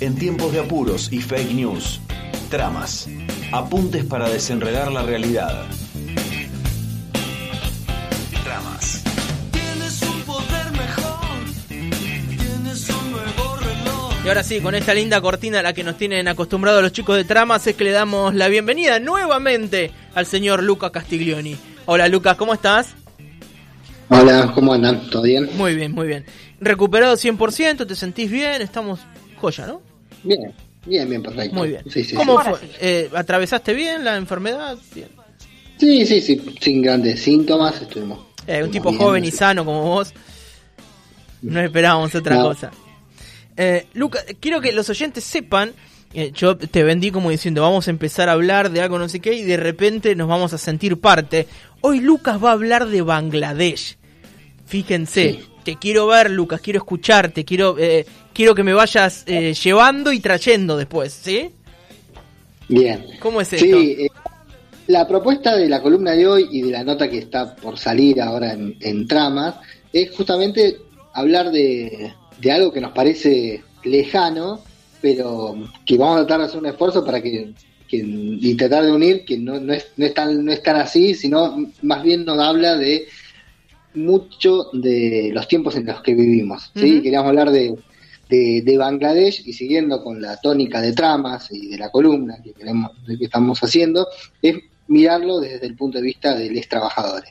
En tiempos de apuros y fake news, tramas, apuntes para desenredar la realidad. Tramas. Tienes un poder mejor, tienes un nuevo reloj. Y ahora sí, con esta linda cortina a la que nos tienen acostumbrados los chicos de tramas, es que le damos la bienvenida nuevamente al señor Luca Castiglioni. Hola Lucas, ¿cómo estás? Hola, ¿cómo andan? ¿Todo bien? Muy bien, muy bien. Recuperado 100%, ¿te sentís bien? Estamos joya, ¿no? Bien, bien, bien, perfecto. Muy bien. Sí, sí, ¿Cómo sí. fue? Eh, ¿Atravesaste bien la enfermedad? Bien. Sí, sí, sí, sin grandes síntomas estuvimos. Eh, un tipo bien, joven y sano como vos. No esperábamos otra No. cosa. Eh, Luca, quiero que los oyentes sepan, eh, yo te vendí como diciendo, vamos a empezar a hablar de algo no sé qué y de repente nos vamos a sentir parte. Hoy Lucas va a hablar de Bangladesh. Fíjense, Sí. Te quiero ver Lucas, quiero escucharte, quiero, eh, quiero que me vayas eh, llevando y trayendo después, ¿sí? Bien. ¿Cómo es esto? Sí, eh, la propuesta de la columna de hoy y de la nota que está por salir ahora en, en tramas es justamente hablar de, de algo que nos parece lejano, pero que vamos a tratar de hacer un esfuerzo para que, que- y tratar de unir que no, no, es, no, es tan, no es tan así, sino más bien nos habla de mucho de los tiempos en los que vivimos. ¿sí? Queríamos hablar de, de, de Bangladesh y siguiendo con la tónica de tramas y de la columna que queremos que estamos haciendo, es mirarlo desde el punto de vista de los trabajadores.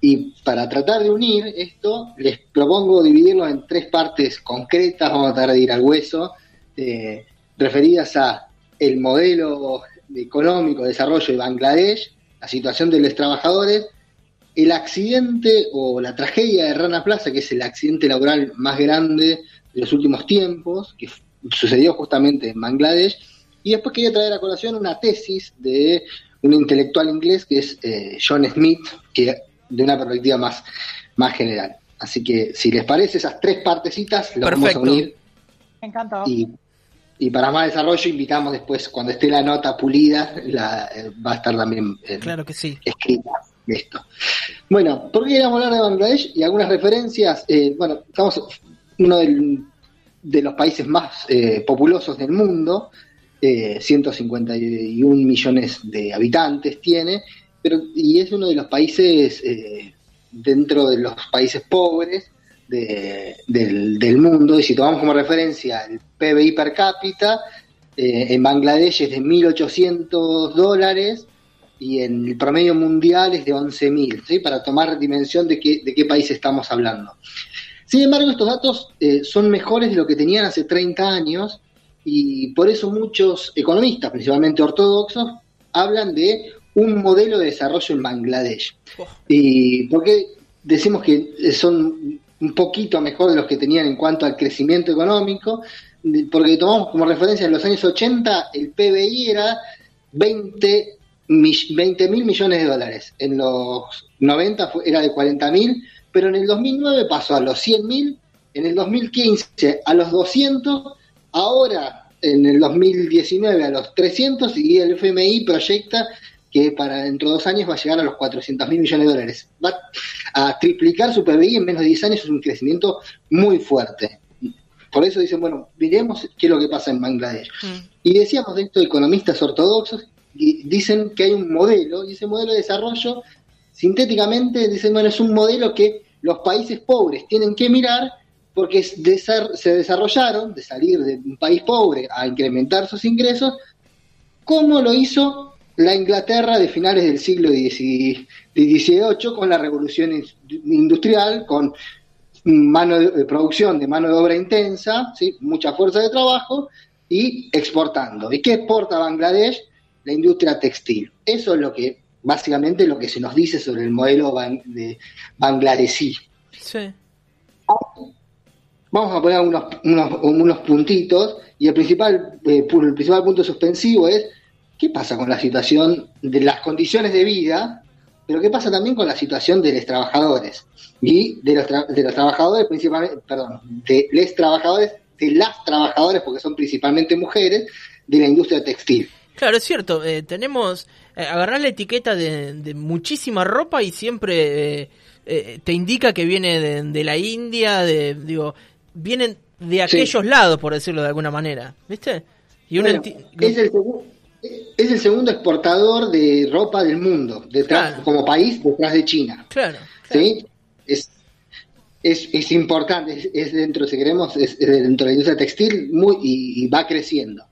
Y para tratar de unir esto, les propongo dividirlo en tres partes concretas, vamos a tratar de ir al hueso, eh, referidas a el modelo económico de desarrollo de Bangladesh, la situación de los trabajadores, el accidente o la tragedia de Rana Plaza, que es el accidente laboral más grande de los últimos tiempos, que sucedió justamente en Bangladesh, y después quería traer a colación una tesis de un intelectual inglés que es eh, John Smith, que de una perspectiva más, más general. Así que si les parece esas tres partecitas, las vamos a unir Me encantó. y, y para más desarrollo invitamos después, cuando esté la nota pulida, la, eh, va a estar también eh, Claro que sí. escrita esto. Bueno, ¿por qué queríamos hablar de Bangladesh? Y algunas referencias, eh, bueno, estamos uno de los países más eh, populosos del mundo, eh, 151 millones de habitantes tiene, pero y es uno de los países eh, dentro de los países pobres de- del, del mundo, y si tomamos como referencia el PBI per cápita, eh, en Bangladesh es de 1.800 dólares, y en el promedio mundial es de 11.000, ¿sí? para tomar dimensión de qué, de qué país estamos hablando. Sin embargo, estos datos eh, son mejores de lo que tenían hace 30 años y por eso muchos economistas, principalmente ortodoxos, hablan de un modelo de desarrollo en Bangladesh. Oh. ¿Y por qué decimos que son un poquito mejor de los que tenían en cuanto al crecimiento económico? Porque tomamos como referencia en los años 80 el PBI era 20 mil millones de dólares. En los 90 fue- era de 40 mil, pero en el 2009 pasó a los 100 mil, en el 2015 a los 200, ahora en el 2019 a los 300 y el FMI proyecta que para dentro de dos años va a llegar a los 400 mil millones de dólares. Va a triplicar su PBI en menos de 10 años, es un crecimiento muy fuerte. Por eso dicen, bueno, miremos qué es lo que pasa en Bangladesh. Mm. Y decíamos de esto economistas ortodoxos, dicen que hay un modelo, y ese modelo de desarrollo, sintéticamente, dicen, bueno, es un modelo que los países pobres tienen que mirar porque se desarrollaron de salir de un país pobre a incrementar sus ingresos, como lo hizo la Inglaterra de finales del siglo XVIII con la revolución in- industrial, con mano de, de producción de mano de obra intensa, ¿sí? mucha fuerza de trabajo y exportando. ¿Y qué exporta Bangladesh? La industria textil. Eso es lo que, básicamente, lo que se nos dice sobre el modelo ban- de bangladesí. Sí. Vamos a poner unos, unos, unos puntitos y el principal, eh, el principal punto suspensivo es qué pasa con la situación de las condiciones de vida, pero qué pasa también con la situación de los trabajadores y de los, tra- de los trabajadores principalmente, perdón, de los trabajadores, de las trabajadoras, porque son principalmente mujeres, de la industria textil. Claro, es cierto. eh, tenemos. Eh, agarrar la etiqueta de, de muchísima ropa y siempre eh, eh, te indica que viene de, de la India, de. Digo, vienen de aquellos lados, por decirlo de alguna manera, ¿viste? Y uno Bueno, es, el es el segundo exportador de ropa del mundo, detrás, Claro. como país, detrás de China. Claro, ¿sí? Es, es, es importante, es, es dentro, si queremos, es, es dentro de la industria textil muy, y, y va creciendo.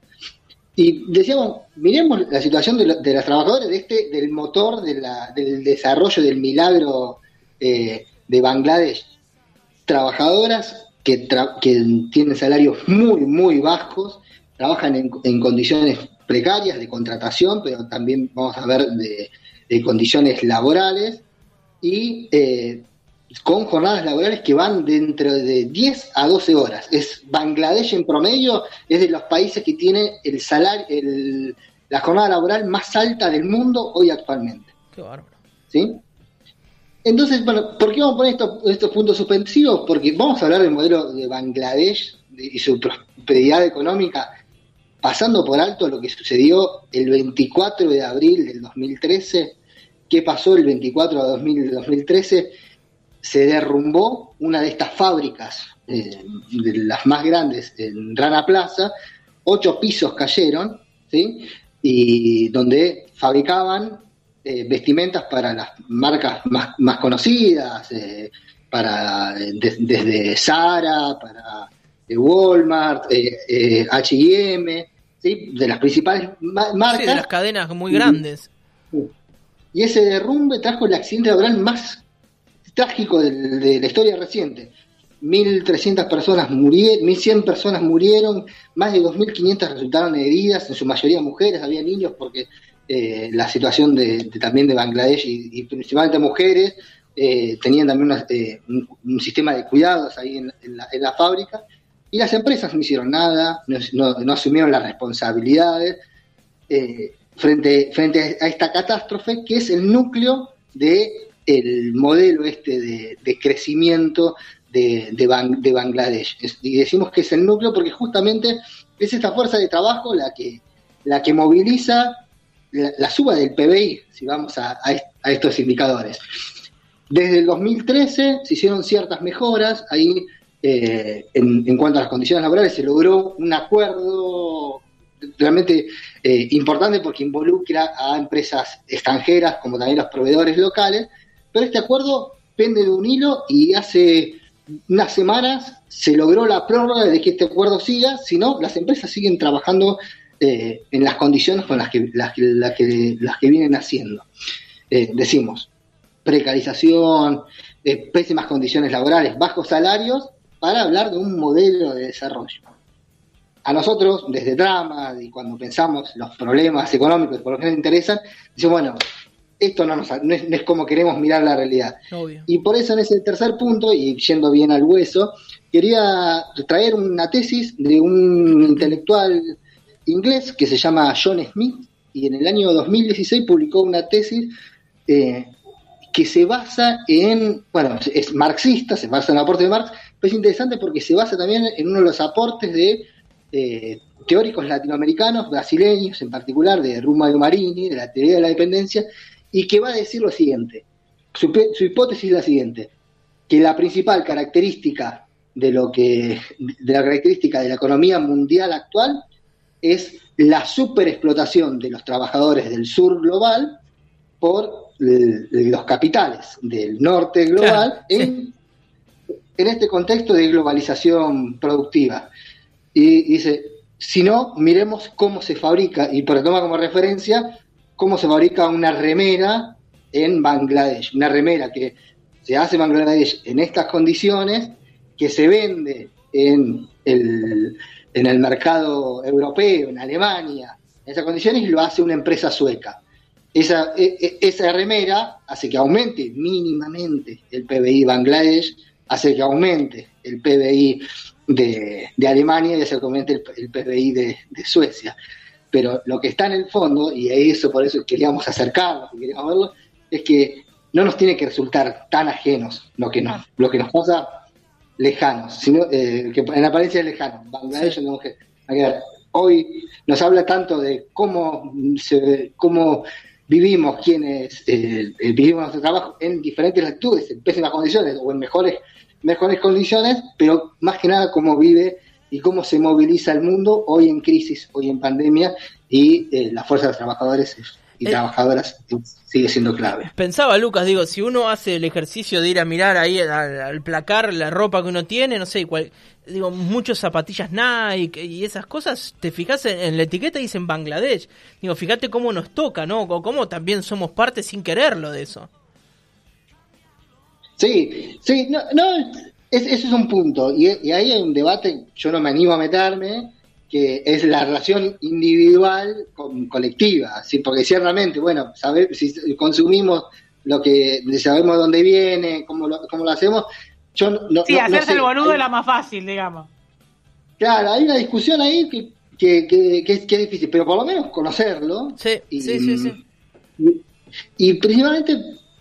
Y decíamos, miremos la situación de, lo- de las trabajadoras de este, del motor de la- del desarrollo del milagro eh, de Bangladesh. Trabajadoras que, tra- que tienen salarios muy, muy bajos, trabajan en, en condiciones precarias de contratación, pero también vamos a ver de, de condiciones laborales y eh, con jornadas laborales que van dentro de 10 a 12 horas. Es Bangladesh en promedio es de los países que tiene el salario, el- la jornada laboral más alta del mundo hoy actualmente. qué bárbaro. ¿sí? Entonces, bueno, ¿por qué vamos a poner estos, estos puntos suspensivos? Porque vamos a hablar del modelo de Bangladesh de- y su prosperidad económica, pasando por alto lo que sucedió el 24 de abril del 2013. ¿Qué pasó el 24 de abril del 2013? Se derrumbó una de estas fábricas, eh, de las más grandes en Rana Plaza, ocho pisos cayeron, ¿sí? Y donde fabricaban eh, vestimentas para las marcas más, más conocidas, eh, para de- desde Zara, para Walmart, H&M, ¿sí? de las principales ma- marcas. Sí, de las cadenas muy grandes. Y ese derrumbe trajo el accidente laboral más trágico de, la historia reciente. 1.300 personas murieron, 1.100 personas murieron, más de 2.500 resultaron heridas, en su mayoría mujeres, había niños porque eh, la situación de, también de Bangladesh y, principalmente mujeres eh, tenían también eh, un, sistema de cuidados ahí en, la, en la fábrica y las empresas no hicieron nada, no, no- asumieron las responsabilidades frente, frente a esta catástrofe que es el núcleo de el modelo este de, crecimiento de, de, Ban- de Bangladesh. Es- y decimos que es el núcleo porque justamente es esta fuerza de trabajo la que, la que moviliza la, la suba del PBI, si vamos a, a estos indicadores. Desde el 2013 se hicieron ciertas mejoras, ahí eh, en, en cuanto a las condiciones laborales se logró un acuerdo realmente eh, importante porque involucra a empresas extranjeras como también los proveedores locales, pero este acuerdo pende de un hilo y hace unas semanas se logró la prórroga de que este acuerdo siga, si no, las empresas siguen trabajando eh, en las condiciones con las que, las, que- las que, vienen haciendo. Eh, decimos, precarización, eh, pésimas condiciones laborales, bajos salarios, para hablar de un modelo de desarrollo. A nosotros, desde Drama, y cuando pensamos los problemas económicos por lo que nos interesan, decimos, bueno, esto no, nos, no, es, no es como queremos mirar la realidad. Obvio. Y por eso en ese tercer punto, y yendo bien al hueso, quería traer una tesis de un intelectual inglés que se llama John Smith, y en el año 2016 publicó una tesis eh, que se basa en, bueno, es marxista, se basa en el aporte de Marx, pero es interesante porque se basa también en uno de los aportes de eh, teóricos latinoamericanos, brasileños en particular, de Ruma de Marini, de la teoría de la dependencia, y que va a decir lo siguiente. Su, hipótesis es la siguiente, que la principal característica de lo que de la característica de la economía mundial actual es la superexplotación de los trabajadores del sur global por los capitales del norte global Claro, en, en este contexto de globalización productiva. Y dice, si no, miremos cómo se fabrica, y por toma como referencia, cómo se fabrica una remera en Bangladesh. Una remera que se hace en Bangladesh en estas condiciones, que se vende en el, en el mercado europeo, en Alemania, en esas condiciones, y lo hace una empresa sueca. Esa, e- e- esa remera hace que aumente mínimamente el PBI Bangladesh, hace que aumente el PBI de, de Alemania y hace que aumente el, PBI de, de Suecia. Pero lo que está en el fondo, y eso por eso queríamos acercarnos, y queríamos verlo, es que no nos tiene que resultar tan ajenos lo que nos, lo que nos pasa lejanos, sino eh, que en apariencia es lejano. Bangladesh que- hoy nos habla tanto de cómo se cómo vivimos quienes eh, vivimos nuestro trabajo en diferentes latitudes, en pésimas condiciones o en mejores, mejores condiciones, pero más que nada cómo vive y cómo se moviliza el mundo hoy en crisis, hoy en pandemia, y eh, la fuerza de los trabajadores y Eh. trabajadoras sigue siendo clave. Pensaba, Lucas, digo, si uno hace el ejercicio de ir a mirar ahí al, al placar la ropa que uno tiene, no sé, cual, digo, muchas zapatillas Nike y esas cosas, te fijas en, en la etiqueta dicen Bangladesh. Digo, fíjate cómo nos toca, ¿no? O cómo también somos parte sin quererlo de eso. Sí, sí, no, no es- ese es un punto. Y, y ahí hay un debate, yo no me animo a meterme, que es la relación individual con colectiva. ¿sí? Porque ciertamente, bueno, saber, si consumimos lo que sabemos dónde viene, cómo lo, cómo lo hacemos, yo no, Sí, no- sé. el boludo es la más fácil, digamos. Claro, hay una discusión ahí que, que, que, que es, que es difícil, pero por lo menos conocerlo. Sí, Y, sí, sí, sí. Y, y principalmente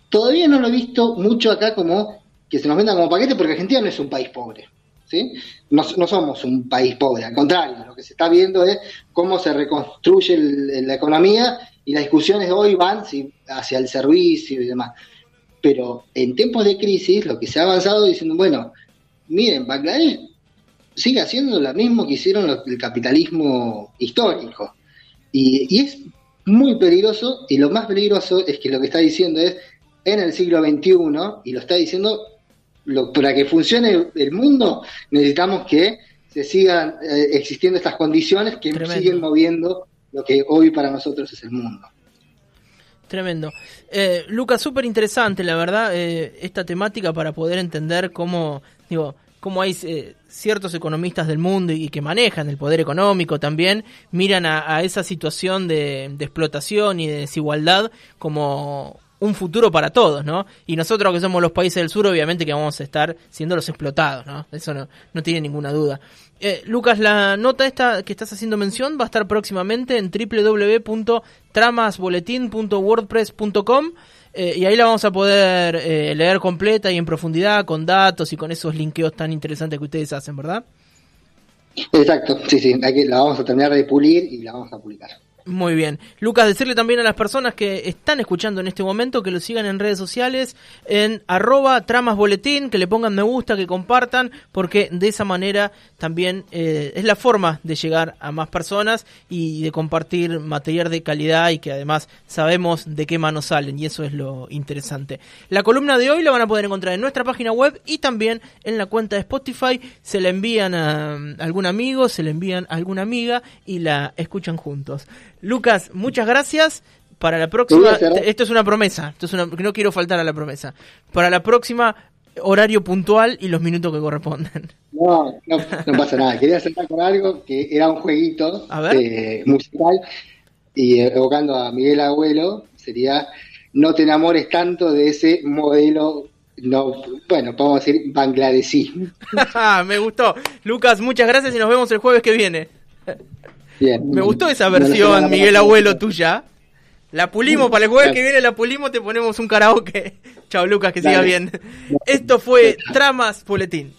todavía no lo he visto mucho acá como que se nos venda como paquete porque Argentina no es un país pobre. ¿sí? No, no somos un país pobre, al contrario, lo que se está viendo es cómo se reconstruye la economía y las discusiones hoy van hacia el servicio y demás. Pero en tiempos de crisis lo que se ha avanzado diciendo, bueno, miren, Bangladesh sigue haciendo lo mismo que hicieron el capitalismo histórico. Y es muy peligroso, y lo más peligroso es que lo que está diciendo es, en el siglo XXI, y lo está diciendo, lo- para que funcione el, el mundo, necesitamos que se sigan eh, existiendo estas condiciones que Tremendo. siguen moviendo lo que hoy para nosotros es el mundo. Tremendo. Eh, Lucas, súper interesante, la verdad, eh, esta temática para poder entender cómo, digo, cómo hay eh, ciertos economistas del mundo y que manejan el poder económico también, miran a, a esa situación de, de explotación y de desigualdad como un futuro para todos, ¿no? Y nosotros que somos los países del sur, obviamente que vamos a estar siendo los explotados, ¿no? Eso no, no tiene ninguna duda. Eh, Lucas, la nota esta que estás haciendo mención va a estar próximamente en www.tramasboletín.wordpress.com eh, y ahí la vamos a poder eh, leer completa y en profundidad con datos y con esos linkeos tan interesantes que ustedes hacen, ¿verdad? Exacto, sí, sí, hay que, la vamos a terminar de pulir y la vamos a publicar. Muy bien. Lucas, decirle también a las personas que están escuchando en este momento que lo sigan en redes sociales, en arroba tramasboletín, que le pongan me gusta, que compartan, porque de esa manera también eh, es la forma de llegar a más personas y de compartir material de calidad y que además sabemos de qué manos salen y eso es lo interesante. La columna de hoy la van a poder encontrar en nuestra página web y también en la cuenta de Spotify. Se la envían a mm, algún amigo, se la envían a alguna amiga y la escuchan juntos. Lucas, muchas gracias. Para la próxima, esto es una promesa, esto es una, no quiero faltar a la promesa. Para la próxima, horario puntual y los minutos que corresponden. No, no, no pasa nada. Quería cerrar con algo que era un jueguito eh, musical y eh, evocando a Miguel Abuelo, sería no te enamores tanto de ese modelo, no, bueno, podemos decir bangladesí. Me gustó. Lucas, muchas gracias y nos vemos el jueves que viene. Bien. Me gustó esa no versión, Miguel. Abuelo, tuya. La pulimos para el jueves que viene, la pulimos, te ponemos un karaoke. Chao, Lucas, que siga bien. Esto fue Tramas Boletín.